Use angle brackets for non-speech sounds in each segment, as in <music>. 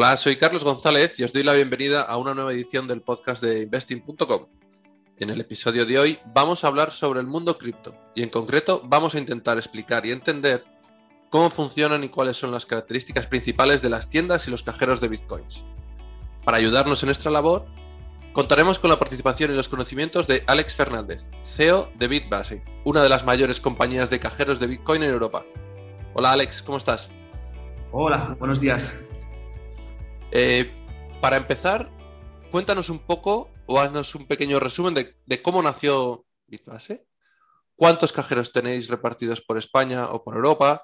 Hola, soy Carlos González y os doy la bienvenida a una nueva edición del podcast de investing.com. En el episodio de hoy vamos a hablar sobre el mundo cripto y en concreto vamos a intentar explicar y entender cómo funcionan y cuáles son las características principales de las tiendas y los cajeros de bitcoins. Para ayudarnos en nuestra labor, contaremos con la participación y los conocimientos de Alex Fernández, CEO de Bitbase, una de las mayores compañías de cajeros de bitcoin en Europa. Hola Alex, ¿cómo estás? Hola, buenos días. Eh, para empezar, cuéntanos un poco o haznos un pequeño resumen de, cómo nació Bitbase, cuántos cajeros tenéis repartidos por España o por Europa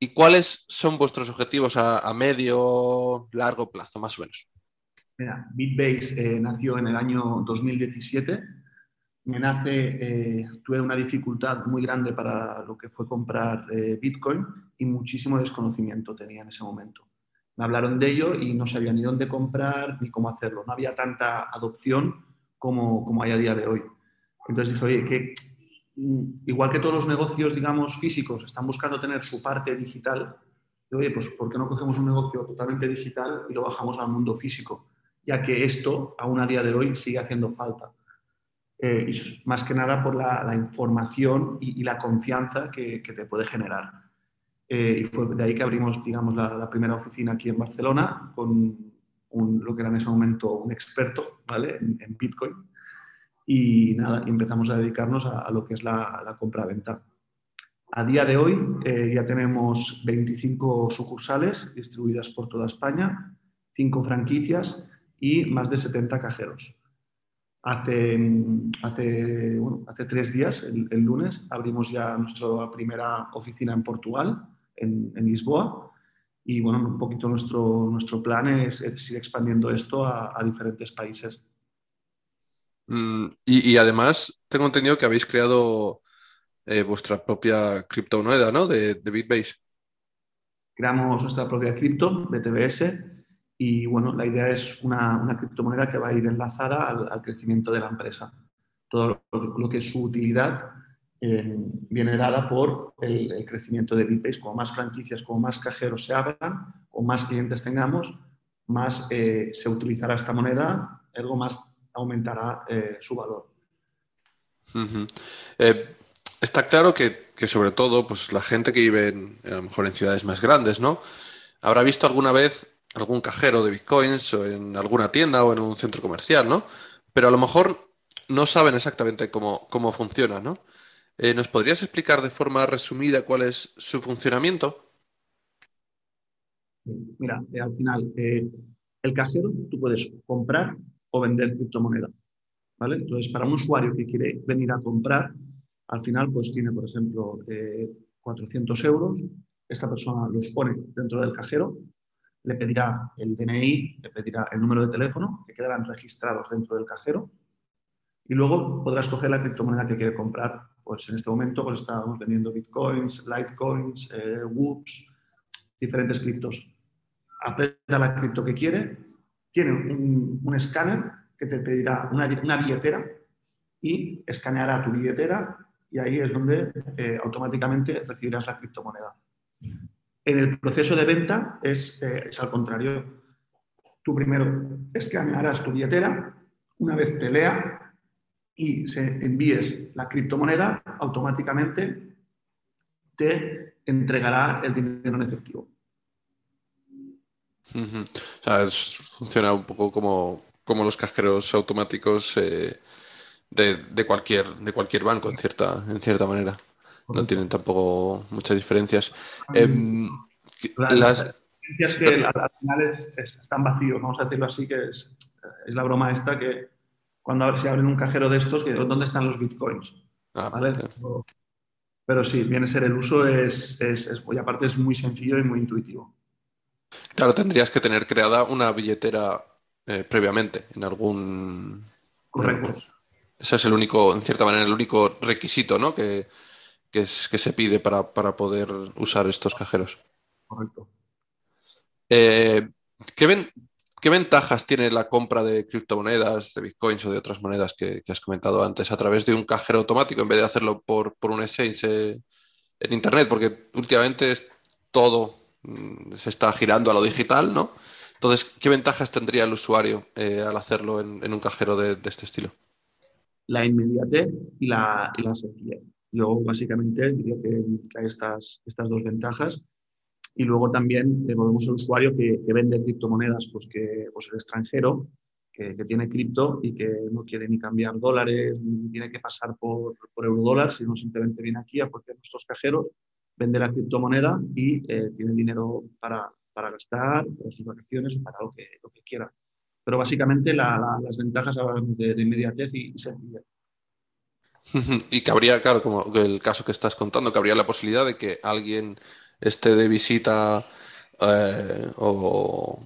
y cuáles son vuestros objetivos a, medio, largo plazo, más o menos. Mira, Bitbase eh, nació en el año 2017. Me nace, eh, tuve una dificultad muy grande para lo que fue comprar Bitcoin y muchísimo desconocimiento tenía en ese momento. Me hablaron de ello y no sabía ni dónde comprar ni cómo hacerlo. No había tanta adopción como, como hay a día de hoy. Entonces dije, oye, que mm, igual que todos los negocios, digamos, físicos están buscando tener su parte digital, oye, pues ¿por qué no cogemos un negocio totalmente digital y lo bajamos al mundo físico? Ya que esto, aún a día de hoy, sigue haciendo falta. Eh, y más que nada por la, información y, la confianza que te puede generar. Eh, y fue de ahí que abrimos, digamos, la, primera oficina aquí en Barcelona con lo que era en ese momento un experto ¿vale? en, Bitcoin. Y nada, empezamos a dedicarnos a, lo que es la, compra-venta. A día de hoy eh, ya tenemos 25 sucursales distribuidas por toda España, 5 franquicias y más de 70 cajeros. Hace, hace, hace tres días, el, el, lunes, abrimos ya nuestra primera oficina en Portugal en, Lisboa. Y bueno, un poquito nuestro, nuestro plan es, ir expandiendo esto a, diferentes países. Mm, y, además, tengo entendido que habéis creado eh, vuestra propia criptomoneda, ¿no? De, de, Bitbase. Creamos nuestra propia cripto, BTBS, y bueno, la idea es una, una criptomoneda que va a ir enlazada al, crecimiento de la empresa. Todo lo que es su utilidad eh, viene dada por el, crecimiento de Bitbase. Como más franquicias, como más cajeros se abran, o más clientes tengamos, más eh, se utilizará esta moneda, algo más aumentará eh, su valor. está claro que, sobre todo pues, la gente que vive en, a lo mejor en ciudades más grandes, ¿no? Habrá visto alguna vez algún cajero de bitcoins o en alguna tienda o en un centro comercial, ¿no? Pero a lo mejor no saben exactamente cómo, cómo funciona, ¿no? Eh, ¿Nos podrías explicar de forma resumida cuál es su funcionamiento? Mira, eh, al final, eh, el cajero tú puedes comprar o vender criptomoneda. ¿vale? Entonces, para un usuario que quiere venir a comprar, al final, pues tiene, por ejemplo, 400 euros. Esta persona los pone dentro del cajero, le pedirá el DNI, le pedirá el número de teléfono, que quedarán registrados dentro del cajero. Y luego podrá escoger la criptomoneda que quiere comprar pues en este momento pues estábamos vendiendo bitcoins, litecoins, eh, whoops, diferentes criptos. Aprieta la cripto que quiere, tiene un, escáner que te pedirá una, billetera y escaneará tu billetera y ahí es donde eh, automáticamente recibirás la criptomoneda. En el proceso de venta es, eh, es, al contrario. Tú primero escanearás tu billetera, una vez te lea, y se envíes la criptomoneda, automáticamente te entregará el dinero en efectivo. O sea, funciona un poco como, como los cajeros automáticos eh, de, cualquier, de cualquier banco, en cierta, en cierta manera. No tienen tampoco muchas diferencias. Em, las, diferencias que al final están vacíos, vamos a decirlo así, que es, es la broma esta que cuando se abren un cajero de estos, que, ¿dónde están los bitcoins? Ah, pero, sí, viene a ser el uso, es, es, y aparte es muy sencillo y muy intuitivo. Claro, tendrías que tener creada una billetera eh, previamente en algún... Correcto. ese es el único, en cierta manera, el único requisito ¿no? que, que, se pide para, poder usar estos cajeros. Correcto. Eh, ¿qué, ven, ¿Qué ventajas tiene la compra de criptomonedas, de bitcoins o de otras monedas que, has comentado antes a través de un cajero automático en vez de hacerlo por, un exchange eh, en Internet? Porque últimamente todo mm, se está girando a lo digital, ¿no? Entonces, ¿qué ventajas tendría el usuario eh, al hacerlo en, un cajero de, este estilo? La inmediatez y la, y la sencillez. Yo básicamente diría que, hay estas, estas dos ventajas. Y luego también tenemos el usuario que, vende criptomonedas, pues que pues el extranjero, que, tiene cripto y que no quiere ni cambiar dólares, ni tiene que pasar por, por eurodólar, sino simplemente viene aquí a cualquier nuestros cajeros, vende la criptomoneda y eh, tiene dinero para, para gastar, para sus vacaciones o para lo que, lo que quiera. Pero básicamente las ventajas de, de inmediatez y, sencillez. <laughs> Y que habría, claro, como el caso que estás contando, que habría la posibilidad de que alguien esté de visita eh, o,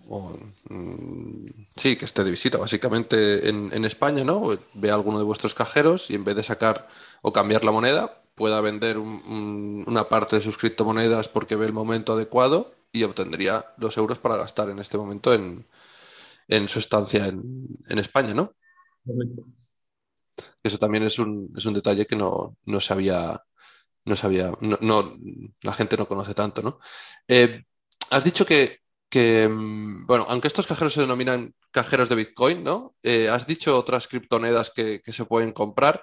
mm, sí, que esté de visita básicamente en, España, ¿no? Ve a alguno de vuestros cajeros y en vez de sacar o cambiar la moneda, pueda vender una parte de sus criptomonedas porque ve el momento adecuado y obtendría los euros para gastar en este momento en, su estancia en, España, ¿no? Eso también es un, es un detalle que no, no sabía, no sabía, no, la gente no conoce tanto, ¿no? Eh, has dicho que, mm, bueno, aunque estos cajeros se denominan cajeros de Bitcoin, ¿no? Eh, has dicho otras criptomonedas que, que se pueden comprar.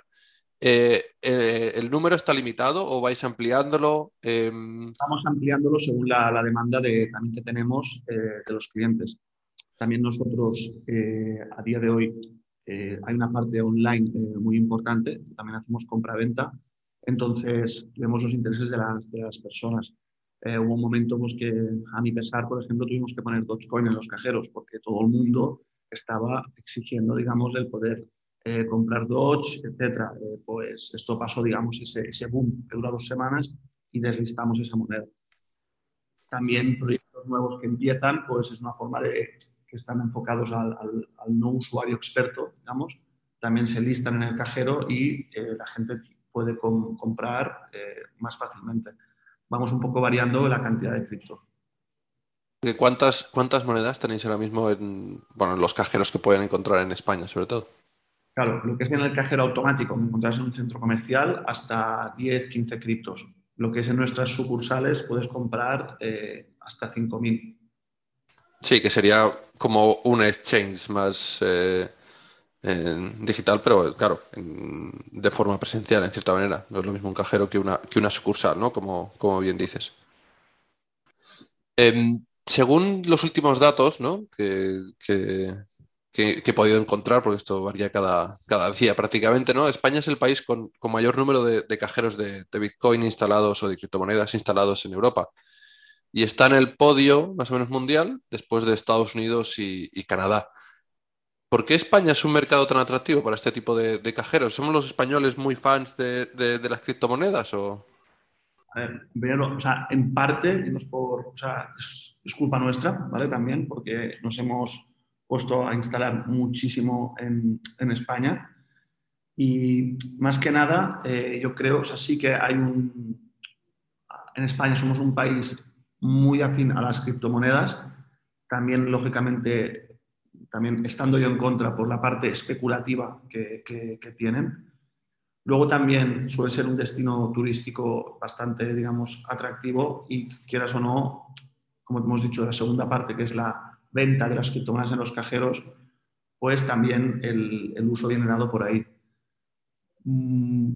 Eh, ¿El número está limitado o vais ampliándolo? Em, Estamos ampliándolo según la, demanda de, también que tenemos de los clientes. También nosotros, a día de hoy, hay una parte online muy importante, también hacemos compra-venta, entonces vemos los intereses de las, de las personas. hubo un momento pues, que, a mi pesar, por ejemplo, tuvimos que poner Dogecoin en los cajeros porque todo el mundo estaba exigiendo, digamos, el poder eh, comprar Dodge, etcétera. Eh, pues esto pasó, digamos, ese, ese boom que dura dos semanas y deslistamos esa moneda. También proyectos nuevos que empiezan, pues es una forma de que están enfocados al, al, no usuario experto, digamos, también se listan en el cajero y eh, la gente puede comprar más fácilmente. Vamos un poco variando la cantidad de cripto. ¿Cuántas, ¿Cuántas monedas tenéis ahora mismo en, bueno, en los cajeros que pueden encontrar en España, sobre todo? Claro, lo que es en el cajero automático, encontrás en un centro comercial hasta 10, 15 criptos. Lo que es en nuestras sucursales puedes comprar eh, hasta 5.000. Sí, que sería como un exchange más eh, digital, pero claro, de forma presencial, en cierta manera. No es lo mismo un cajero que una, que una sucursal, ¿no? Como, como bien dices. Em, según los últimos datos ¿no? que, que, he podido encontrar, porque esto varía cada, cada, día prácticamente, ¿no? España es el país con, mayor número de, cajeros de, Bitcoin instalados o de criptomonedas instalados en Europa. Y está en el podio más o menos mundial después de Estados Unidos y, Canadá. ¿Por qué España es un mercado tan atractivo para este tipo de, cajeros? ¿Somos los españoles muy fans de, las criptomonedas? O... A o sea, en parte, no es, por, o sea, es culpa nuestra, ¿vale? También, porque nos hemos puesto a instalar muchísimo en, en España. Y más que nada, eh, yo creo, o sea, sí que hay un... En España somos un país muy afín a las criptomonedas. También, lógicamente, también estando yo en contra por la parte especulativa que, tienen. Luego también suele ser un destino turístico bastante, digamos, atractivo y quieras o no, como hemos dicho, la segunda parte, que es la, venta de las criptomonedas en los cajeros, pues también el, uso viene dado por ahí. Mm,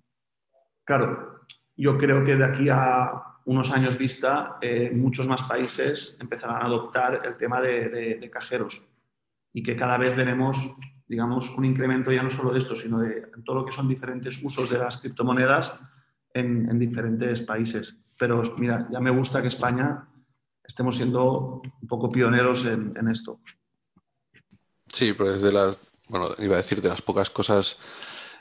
claro, yo creo que de aquí a unos años vista, eh, muchos más países empezarán a adoptar el tema de, cajeros y que cada vez veremos, digamos, un incremento ya no solo de esto, sino de todo lo que son diferentes usos de las criptomonedas en, en diferentes países. Pero mira, ya me gusta que España estemos siendo un poco pioneros en, esto. Sí, pues de las, bueno, iba a decir de las pocas cosas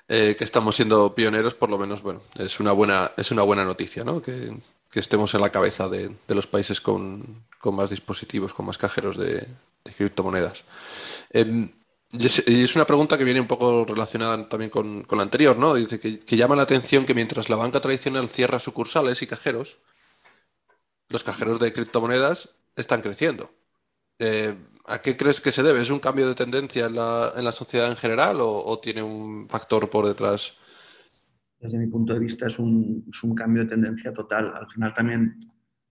eh, que estamos siendo pioneros, por lo menos, bueno, es una buena, es una buena noticia, ¿no? Que, estemos en la cabeza de, los países con, más dispositivos, con más cajeros de, criptomonedas. Em, y es una pregunta que viene un poco relacionada también con, la anterior, ¿no? Dice que, llama la atención que mientras la banca tradicional cierra sucursales y cajeros, los cajeros de criptomonedas están creciendo. Eh, ¿A qué crees que se debe? ¿Es un cambio de tendencia en la, sociedad en general o, tiene un factor por detrás? Desde mi punto de vista es un, cambio de tendencia total. Al final también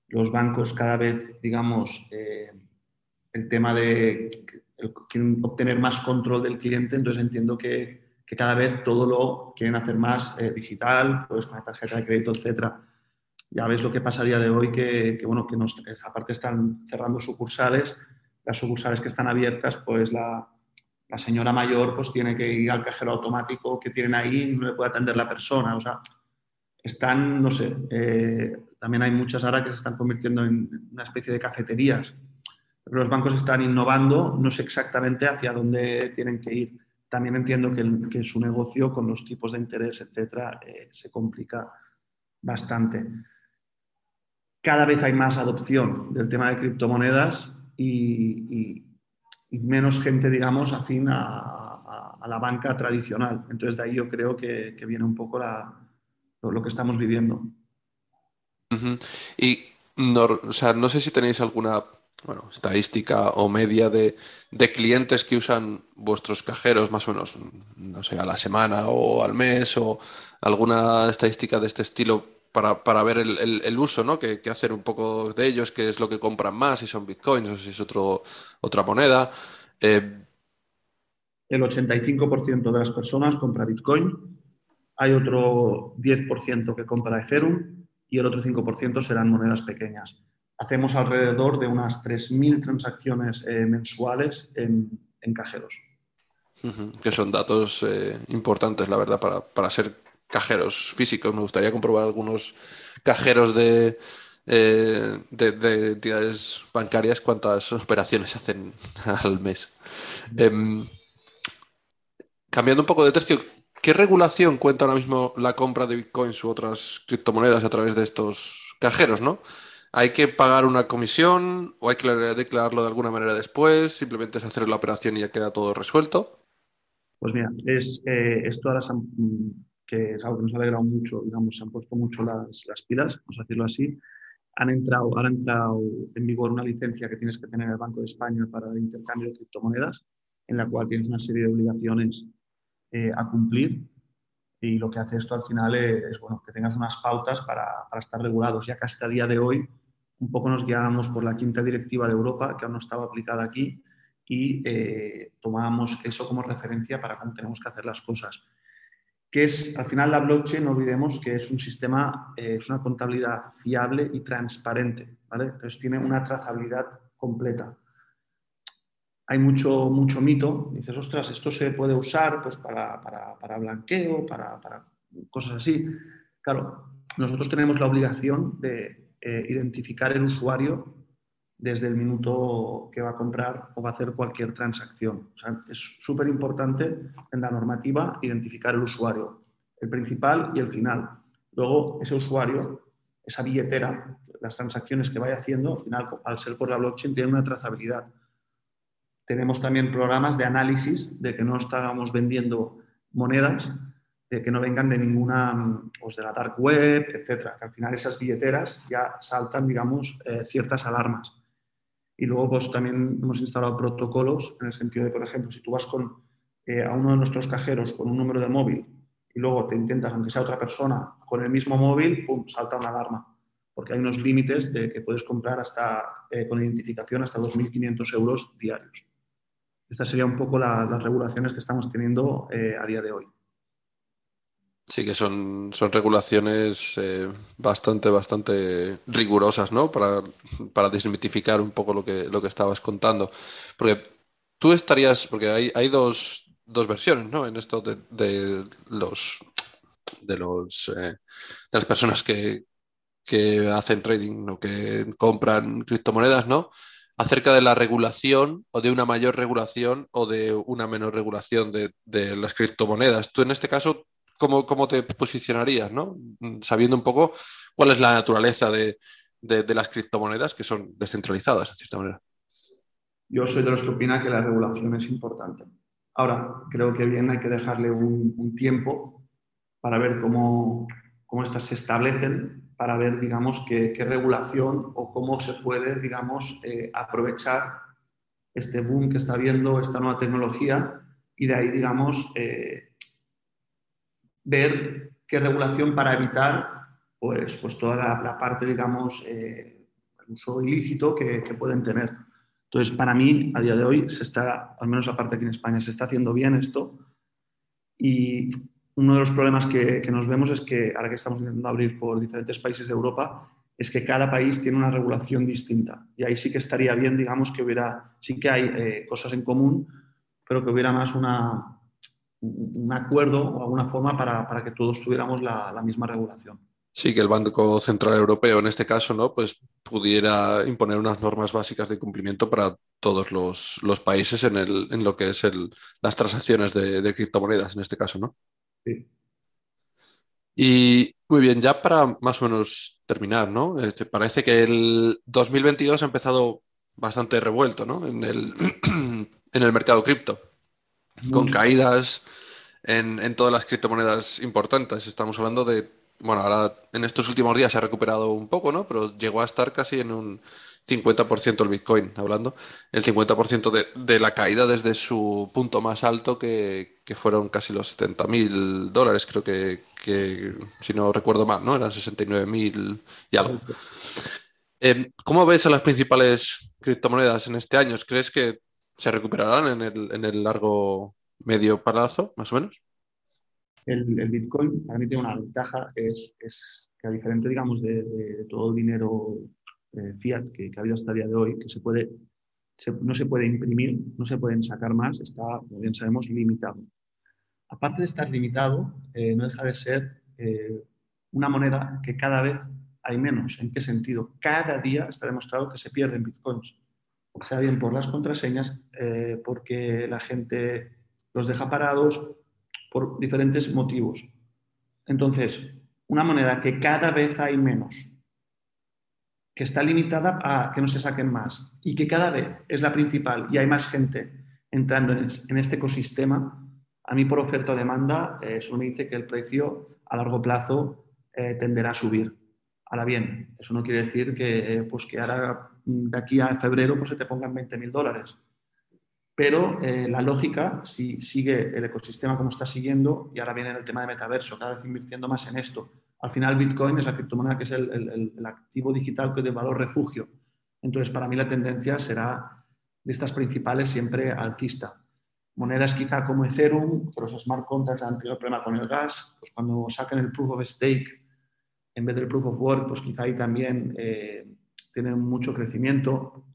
los bancos cada vez, digamos, eh, el tema de obtener más control del cliente, entonces entiendo que, cada vez todo lo quieren hacer más eh, digital, pues con la tarjeta de crédito, etcétera. Ya ves lo que pasa a día de hoy, que, bueno, que nos, aparte están cerrando sucursales, las sucursales que están abiertas, pues la, señora mayor pues tiene que ir al cajero automático que tienen ahí no le puede atender la persona. O sea, están, no sé, eh, también hay muchas ahora que se están convirtiendo en una especie de cafeterías. Los bancos están innovando, no sé exactamente hacia dónde tienen que ir. También entiendo que, su negocio con los tipos de interés, etcétera, eh, se complica bastante. Cada vez hay más adopción del tema de criptomonedas y y menos gente, digamos, afín a, la banca tradicional. Entonces, de ahí yo creo que, viene un poco lo, que estamos viviendo. Y no, o sea, no sé si tenéis alguna bueno, estadística o media de, clientes que usan vuestros cajeros más o menos, no sé, a la semana o al mes o alguna estadística de este estilo para, ver el, uso ¿no? que, hacer un poco de ellos, qué es lo que compran más, si son bitcoins o si es otro, otra moneda. Eh, el 85% de las personas compra bitcoin, hay otro 10% que compra Ethereum y el otro 5% serán monedas pequeñas. Hacemos alrededor de unas 3.000 transacciones eh, mensuales en, cajeros. Que son datos eh, importantes, la verdad, para, para ser cajeros físicos. Me gustaría comprobar algunos cajeros de, eh, de, entidades bancarias cuántas operaciones hacen <laughs> al mes. Em, cambiando un poco de tercio, ¿qué regulación cuenta ahora mismo la compra de bitcoins u otras criptomonedas a través de estos cajeros, no? ¿Hay que pagar una comisión o hay que declararlo de alguna manera después? ¿Simplemente es hacer la operación y ya queda todo resuelto? Pues mira, es, eh, esto ahora que es algo que nos ha alegrado mucho, digamos, se han puesto mucho las, las pilas, vamos a decirlo así. Han entrado, han entrado en vigor una licencia que tienes que tener en el Banco de España para el intercambio de criptomonedas, en la cual tienes una serie de obligaciones eh, a cumplir. Y lo que hace esto al final es, bueno, que tengas unas pautas para, para, estar regulados, ya que hasta el día de hoy un poco nos guiábamos por la quinta directiva de Europa, que aún no estaba aplicada aquí, y eh, tomábamos eso como referencia para cómo tenemos que hacer las cosas que es, al final la blockchain, no olvidemos que es un sistema, eh, es una contabilidad fiable y transparente, ¿vale? Entonces tiene una trazabilidad completa. Hay mucho, mucho mito, dices, ostras, esto se puede usar pues, para, para, blanqueo, para, para, cosas así. Claro, nosotros tenemos la obligación de eh, identificar el usuario desde el minuto que va a comprar o va a hacer cualquier transacción. es súper importante en la normativa identificar el usuario, el principal y el final. Luego, ese usuario, esa billetera, las transacciones que vaya haciendo, al final, al ser por la blockchain, tiene una trazabilidad. Tenemos también programas de análisis de que no estamos vendiendo monedas, que no vengan de ninguna, pues de la dark web, etcétera. Que al final esas billeteras ya saltan, digamos, eh, ciertas alarmas. Y luego pues, también hemos instalado protocolos en el sentido de, por ejemplo, si tú vas con, eh, a uno de nuestros cajeros con un número de móvil y luego te intentas, aunque sea otra persona, con el mismo móvil, ¡pum!, salta una alarma. Porque hay unos límites de que puedes comprar hasta, eh, con identificación hasta 2.500 euros diarios. Estas serían un poco las regulaciones que estamos teniendo eh, a día de hoy. Sí, que son, son regulaciones eh, bastante, bastante rigurosas, ¿no? Para, para, desmitificar un poco lo que, lo que estabas contando. Porque tú estarías, porque hay, hay dos, dos versiones, ¿no? En esto de, de los de los eh, de las personas que, que hacen trading o que compran criptomonedas, ¿no? Acerca de la regulación o de una mayor regulación o de una menor regulación de, de las criptomonedas. Tú en este caso cómo, te posicionarías, ¿no? Sabiendo un poco cuál es la naturaleza de, las criptomonedas que son descentralizadas, en cierta manera. Yo soy de los que opina que la regulación es importante. Ahora, creo que bien hay que dejarle un, tiempo para ver cómo, cómo estas se establecen, para ver, digamos, qué, regulación o cómo se puede, digamos, eh, aprovechar este boom que está habiendo, esta nueva tecnología, y de ahí, digamos, eh, ver qué regulación para evitar pues, pues toda la, parte, digamos, eh, el uso ilícito que, pueden tener. Entonces, para mí, a día de hoy, se está, al menos aparte aquí en España, se está haciendo bien esto. Y uno de los problemas que, que nos vemos es que, ahora que estamos intentando abrir por diferentes países de Europa, es que cada país tiene una regulación distinta. Y ahí sí que estaría bien, digamos, que hubiera, sí que hay eh, cosas en común, pero que hubiera más una, un acuerdo o alguna forma para, para que todos tuviéramos la, la, misma regulación. Sí, que el Banco Central Europeo, en este caso, ¿no? pues pudiera imponer unas normas básicas de cumplimiento para todos los, los países en, el, en, lo que es el, las transacciones de, de, criptomonedas, en este caso, ¿no? Sí. Y muy bien, ya para más o menos terminar, ¿no? Eh, ¿Te parece que el 2022 ha empezado bastante revuelto, ¿no? En el, <clears throat> en el mercado cripto, con caídas en, en, todas las criptomonedas importantes. Estamos hablando de, bueno, ahora en estos últimos días se ha recuperado un poco, ¿no? Pero llegó a estar casi en un 50% el Bitcoin, hablando, el 50% de, de, la caída desde su punto más alto, que, que fueron casi los 70 mil dólares, creo que, que, si no recuerdo mal, ¿no? Eran 69 mil y algo. Eh, ¿Cómo ves a las principales criptomonedas en este año? ¿Crees que se recuperarán en el, en el largo medio plazo, más o menos? El, el, Bitcoin para mí tiene una ventaja, es, es que a diferente, digamos, de, de, de todo el dinero eh, fiat que, que, ha habido hasta el día de hoy, que se puede, se, no se puede imprimir, no se pueden sacar más, está, como bien sabemos, limitado. Aparte de estar limitado, eh, no deja de ser eh, una moneda que cada vez hay menos. ¿En qué sentido? Cada día está demostrado que se pierden bitcoins, sea bien por las contraseñas, eh, porque la gente los deja parados, por diferentes motivos. Entonces, una moneda que cada vez hay menos, que está limitada a que no se saquen más y que cada vez es la principal y hay más gente entrando en este ecosistema, a mí por oferta o demanda eh, eso me dice que el precio a largo plazo eh, tenderá a subir. Ahora bien, eso no quiere decir que, pues que ahora de aquí a febrero pues se te pongan 20 mil dólares. Pero eh, la lógica, si sigue el ecosistema como está siguiendo, y ahora viene el tema de metaverso, cada vez invirtiendo más en esto. Al final Bitcoin es la criptomoneda que es el, el, activo digital que de valor refugio. Entonces, para mí la tendencia será de estas principales siempre alcista. Monedas quizá como Ethereum, que los smart contracts han tenido problema con el gas, pues cuando saquen el proof of stake en vez del proof of work, pues quizá ahí también eh, tienen mucho crecimiento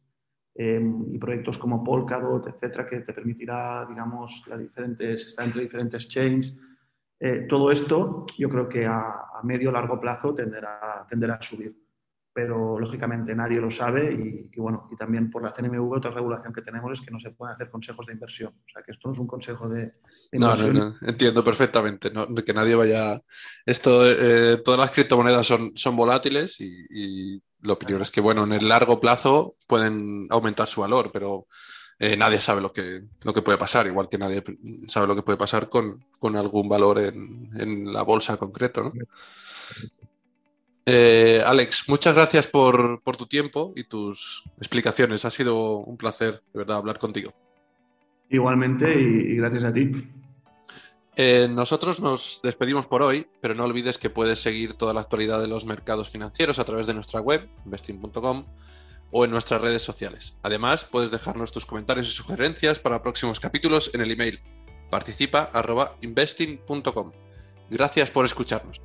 eh, y proyectos como Polkadot, etcétera, que te permitirá, digamos, las diferentes, estar entre diferentes chains. Eh, todo esto yo creo que a, a medio largo plazo tenderá, tenderá a subir pero lógicamente nadie lo sabe y, y, bueno, y también por la CNMV otra regulación que tenemos es que no se pueden hacer consejos de inversión. O sea, que esto no es un consejo de, de inversión. No, no, no, entiendo perfectamente, no, que nadie vaya... Esto, eh, todas las criptomonedas son, son volátiles y, y la opinión Exacto. es que, bueno, en el largo plazo pueden aumentar su valor, pero eh, nadie sabe lo que, lo que puede pasar, igual que nadie sabe lo que puede pasar con, con algún valor en, en la bolsa concreto, ¿no? Eh, Alex, muchas gracias por, por, tu tiempo y tus explicaciones. Ha sido un placer, de verdad, hablar contigo. Igualmente y, y gracias a ti. Eh, nosotros nos despedimos por hoy, pero no olvides que puedes seguir toda la actualidad de los mercados financieros a través de nuestra web, investing.com, o en nuestras redes sociales. Además, puedes dejarnos tus comentarios y sugerencias para próximos capítulos en el email participa.investing.com. Gracias por escucharnos.